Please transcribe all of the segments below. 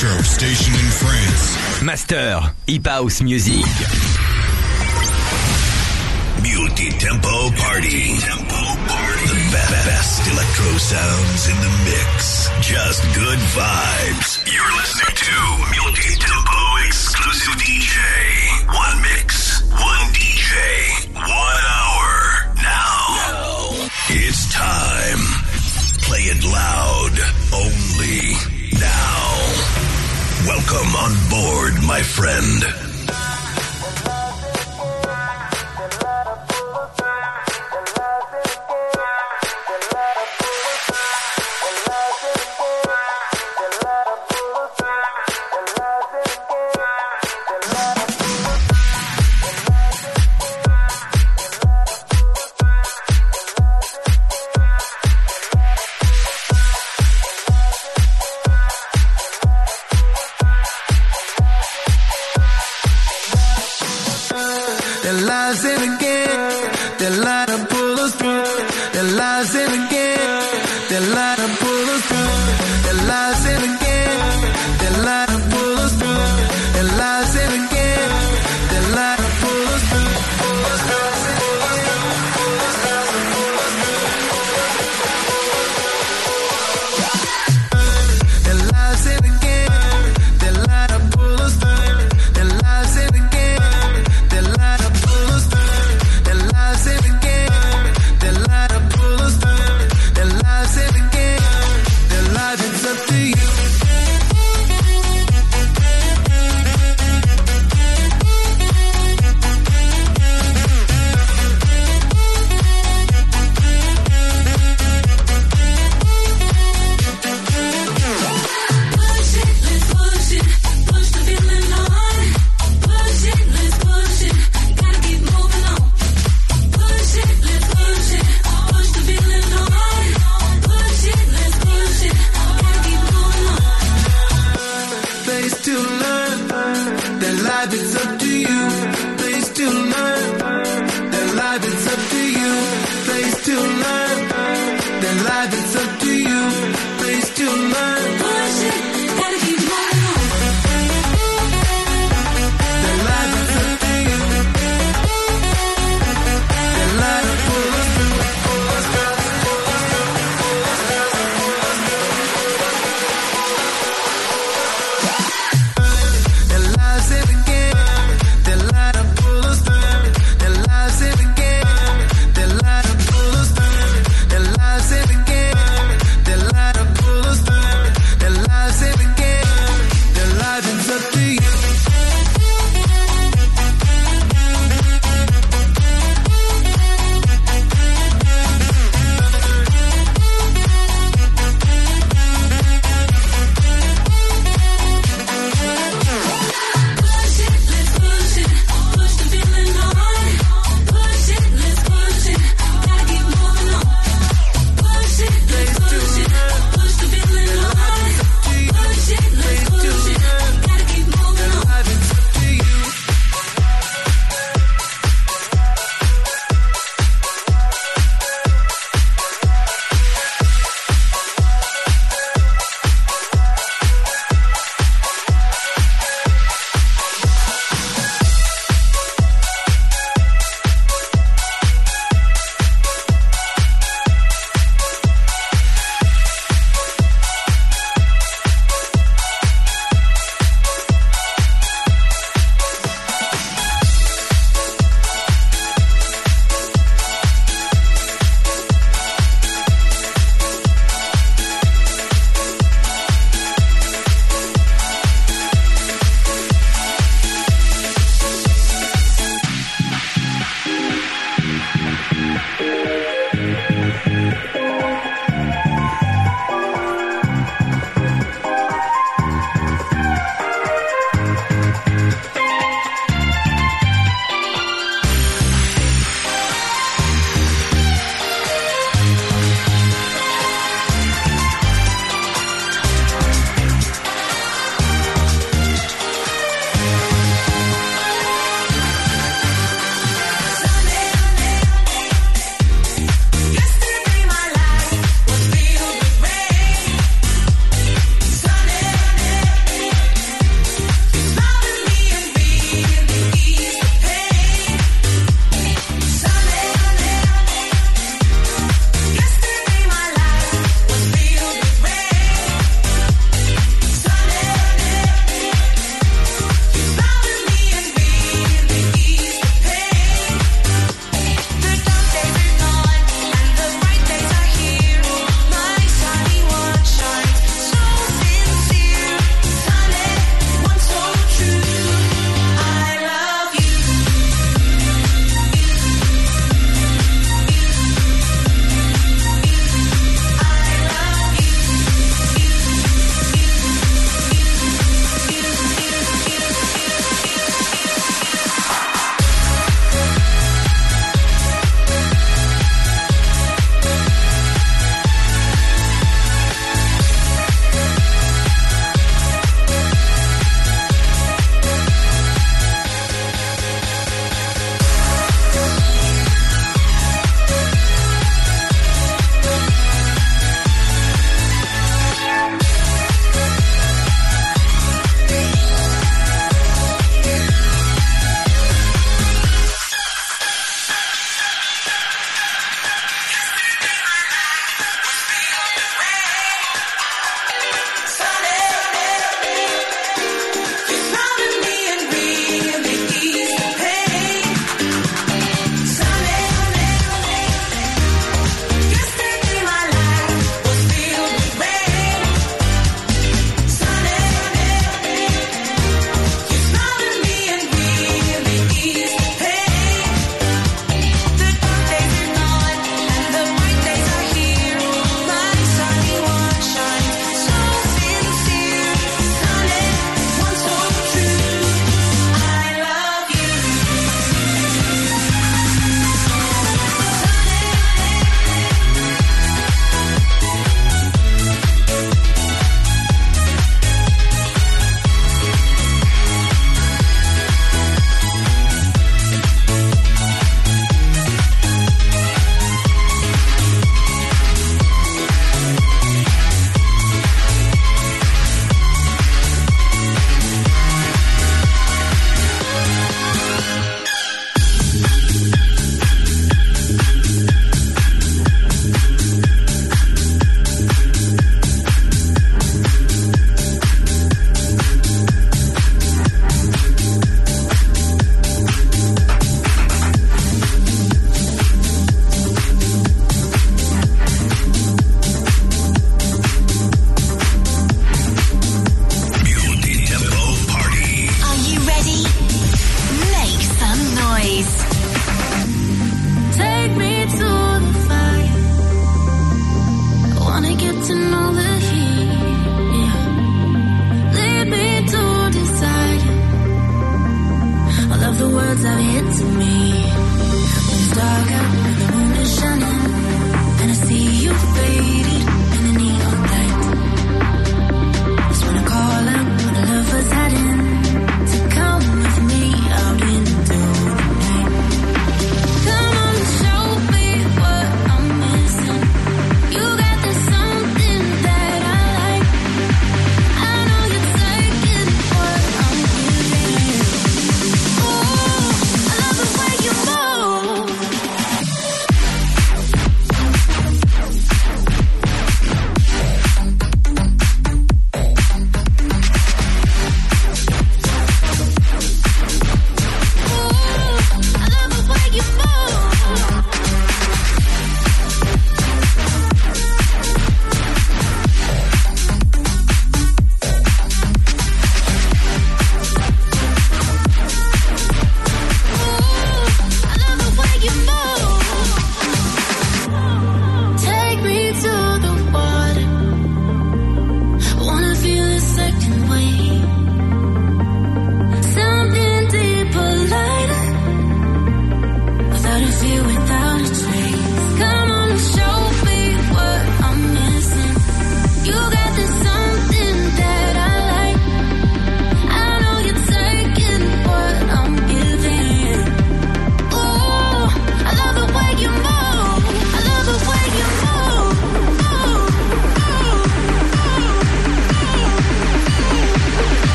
electro station in France. Master, Hip House Music. Multi-tempo party. Tempo party. The be- best electro sounds in the mix. Just good vibes. You're listening to Multi-tempo exclusive DJ. One mix, one DJ, one hour. Now, it's time. Play it loud. Only now. Welcome on board, my friend.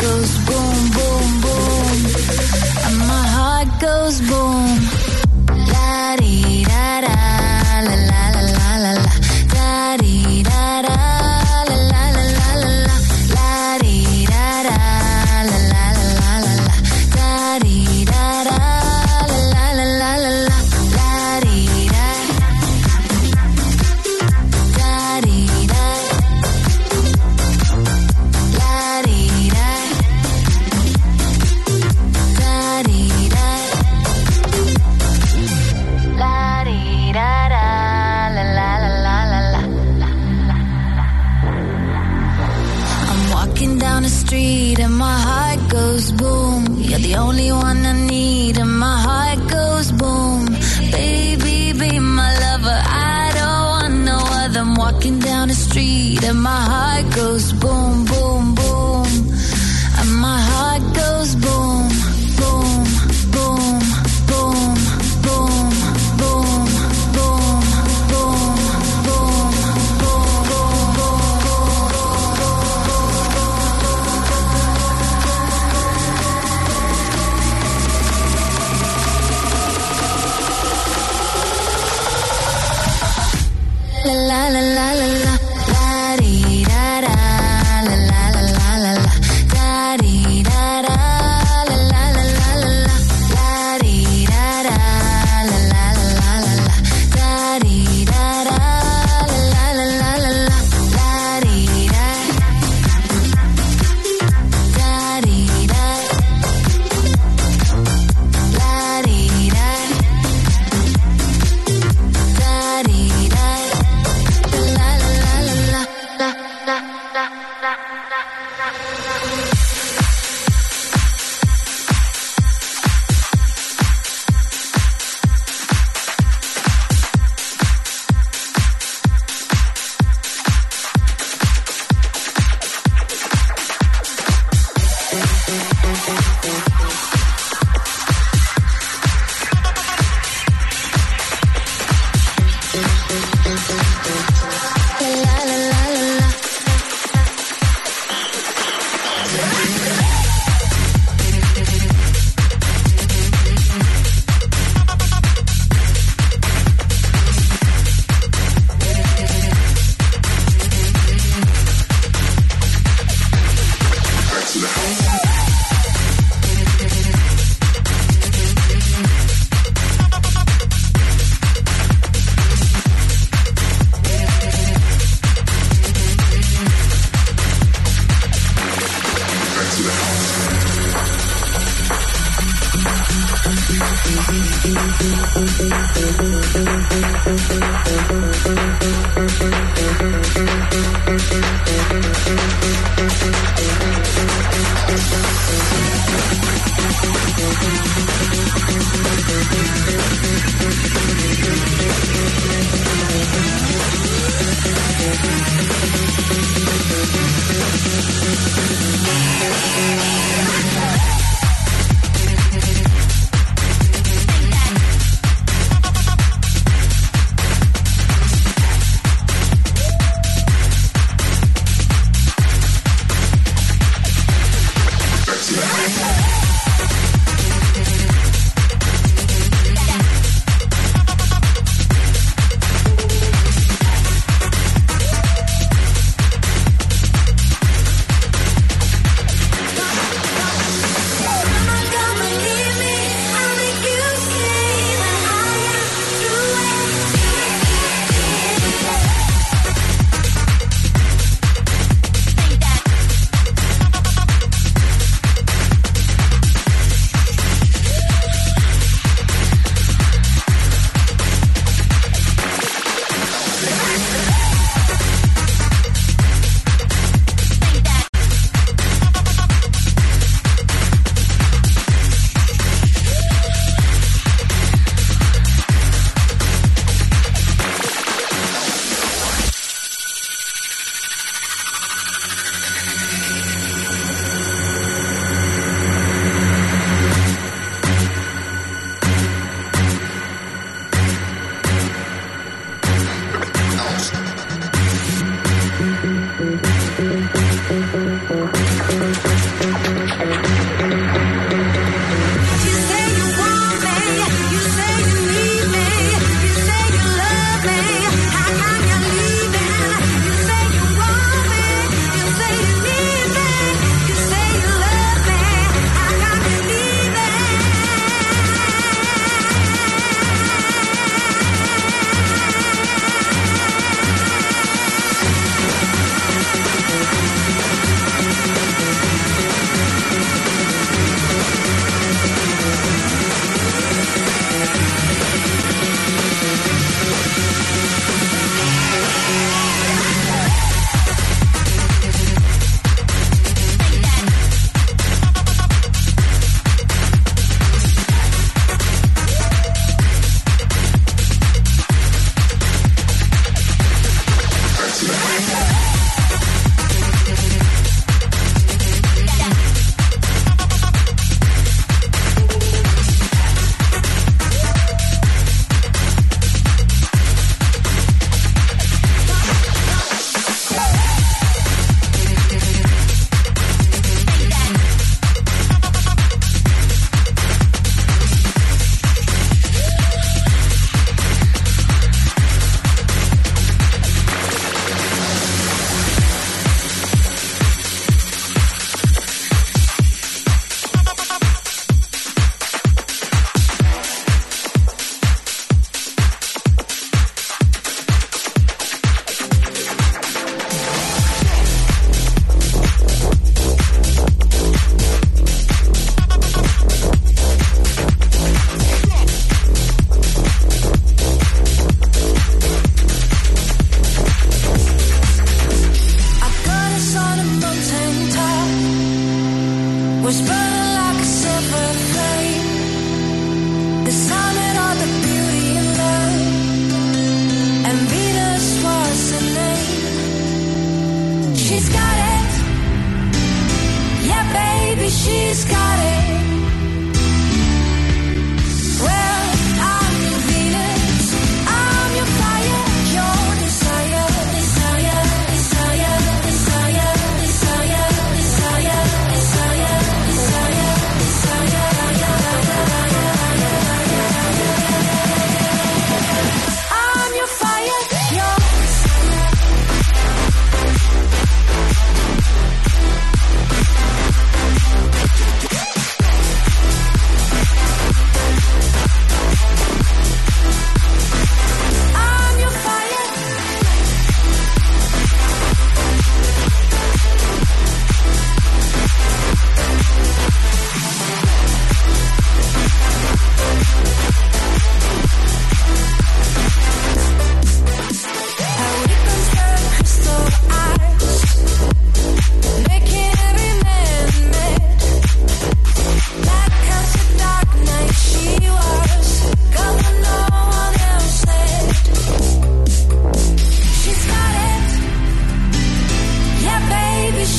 goes boom, boom, boom. And my heart goes boom. La di da da, la la la la la la. Da di da da.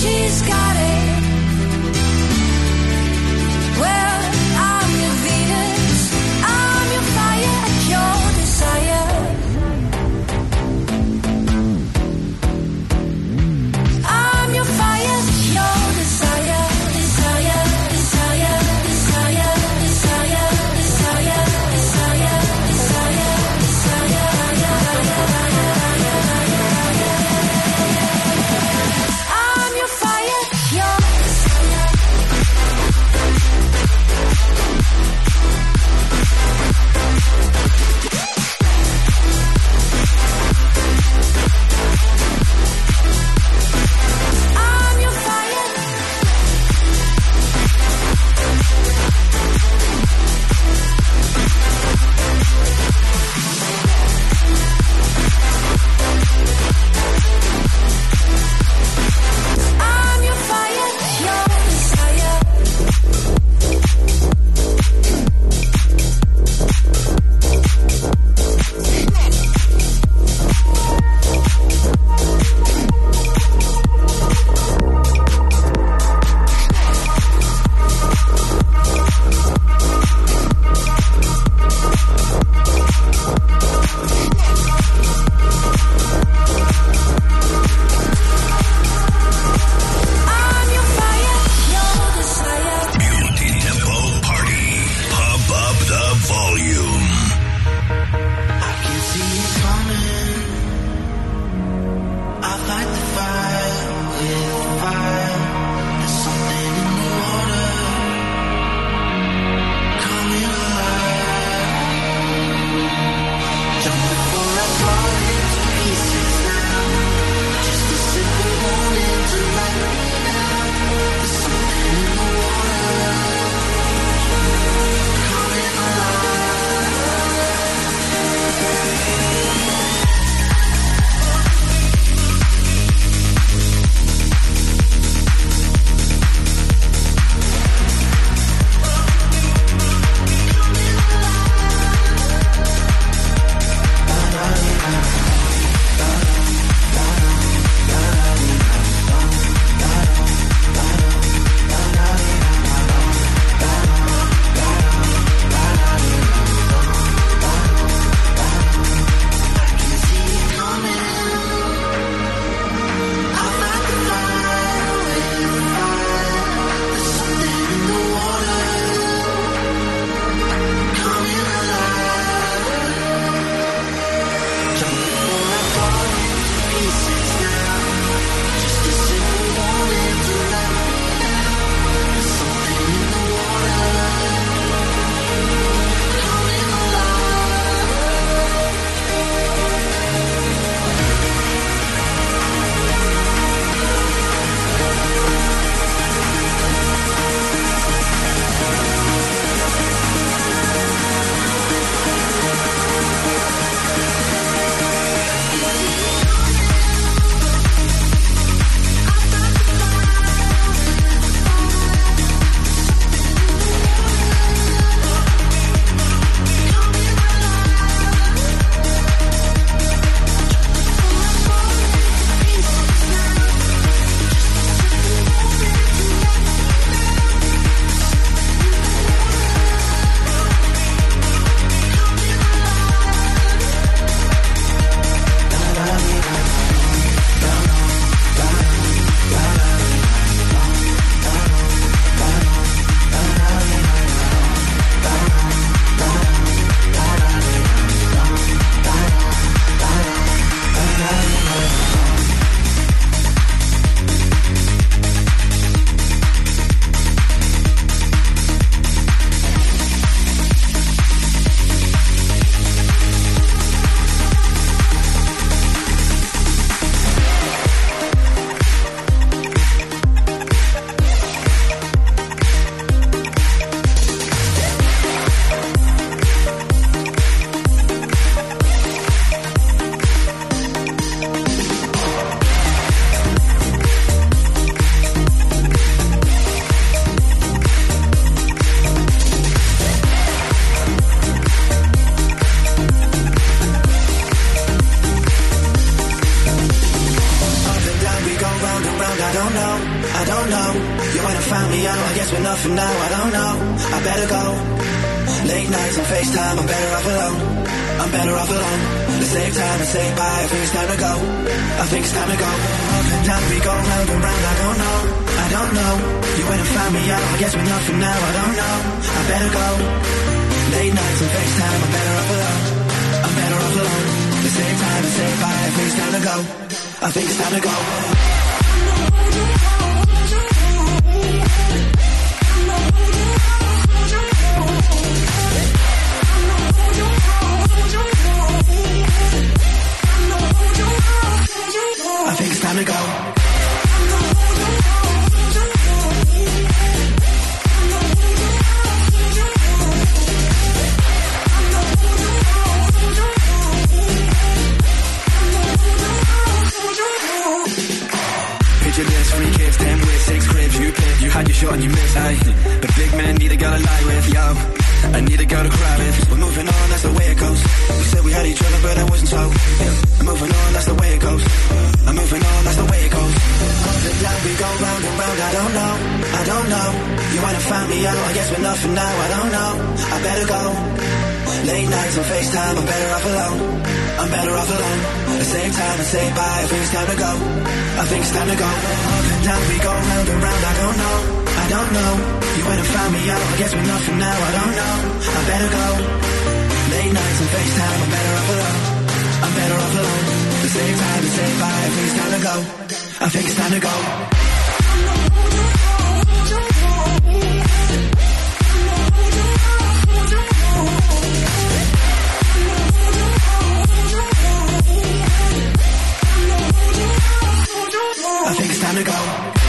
She's got it. Me out, I guess we're nothing now, I don't know. I better go. Late nights on FaceTime, I'm better off alone. I'm better off alone. Let's save time and say bye, I think it's time to go. I think it's time to go. Up and down, we go round and round, I don't know. I don't know. You and found me out, I guess we're nothing now, I don't know. I better go. Late nights on FaceTime, I'm better off alone. I'm better off alone. Let's save time and say bye, I think it's time to go. I think it's time to go. I think it's time to go.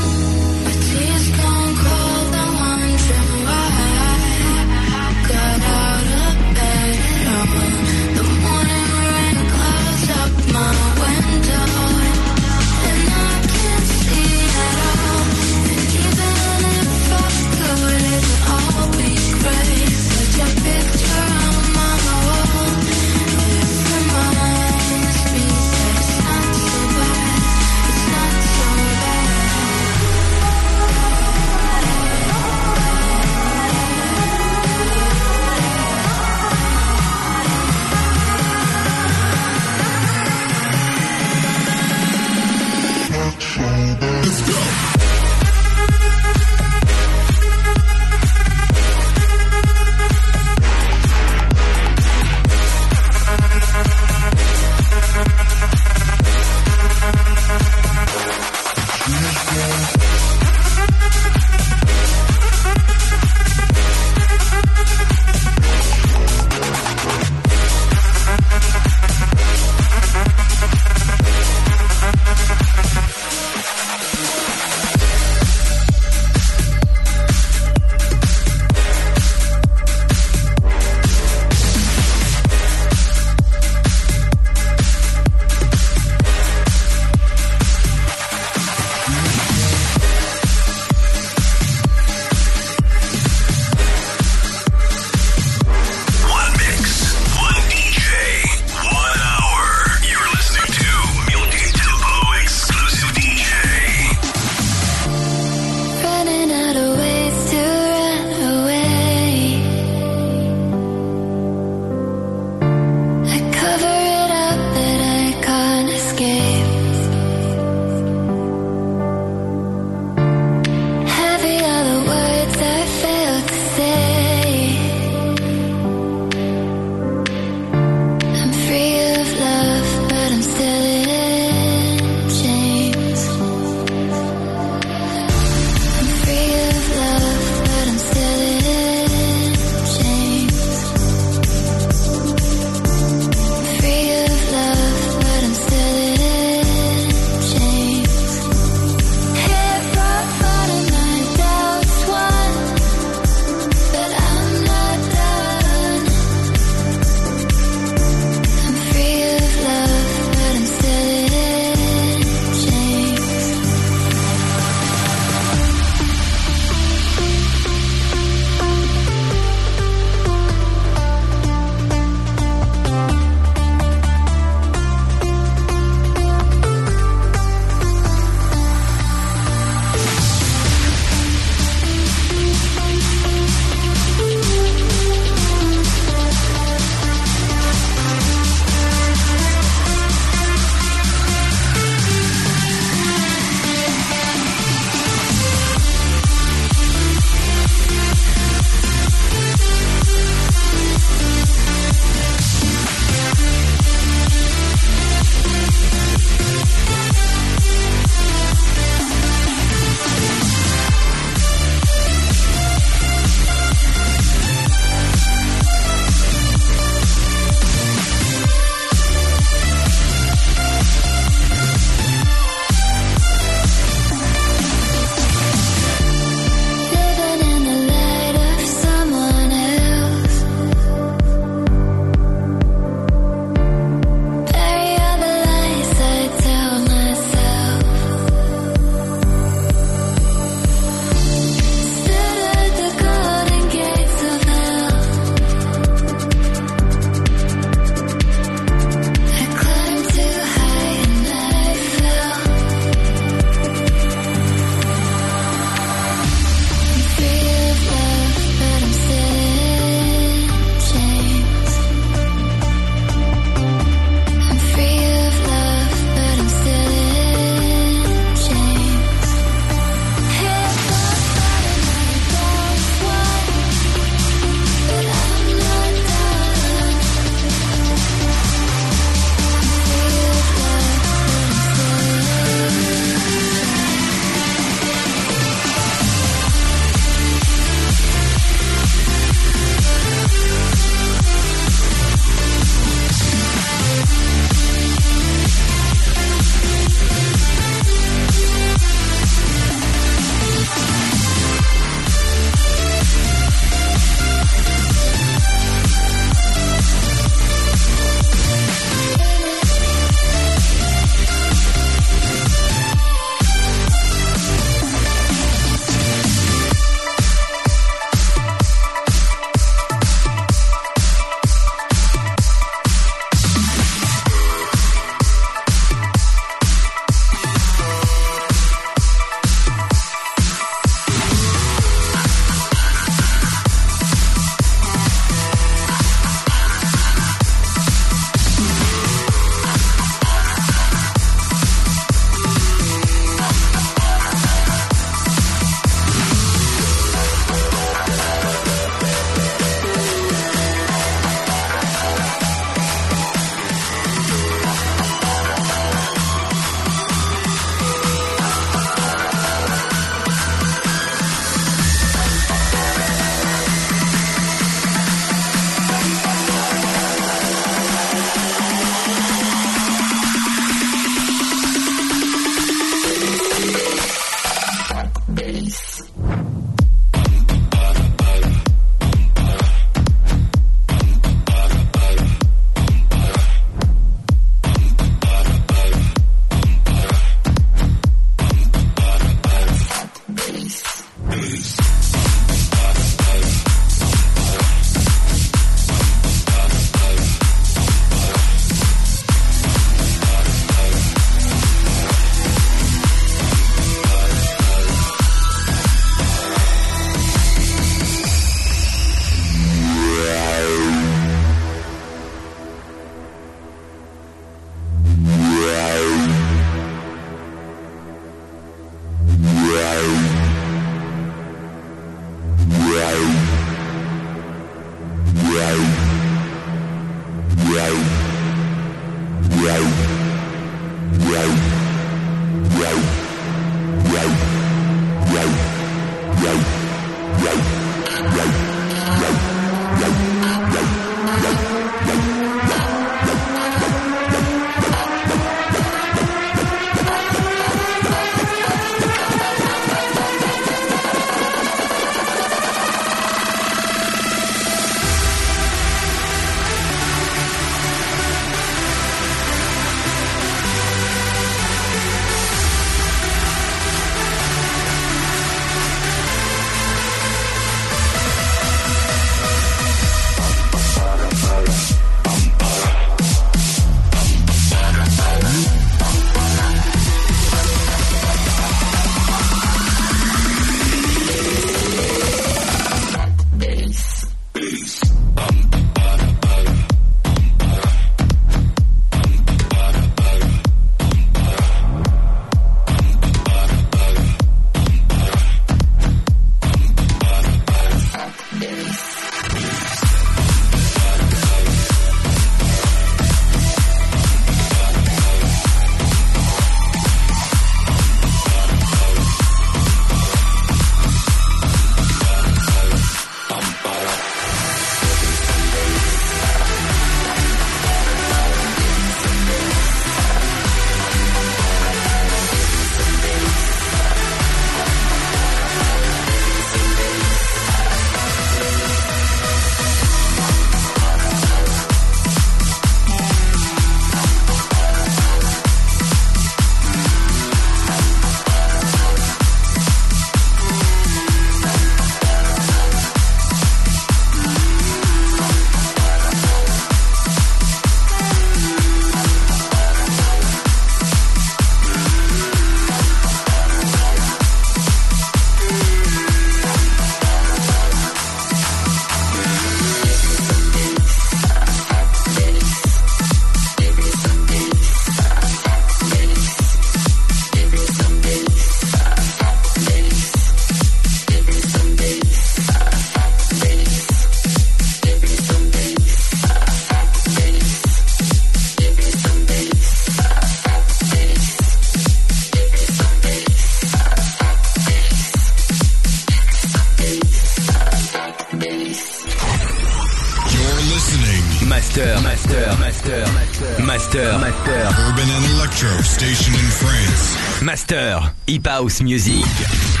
Music.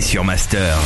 Sur Master.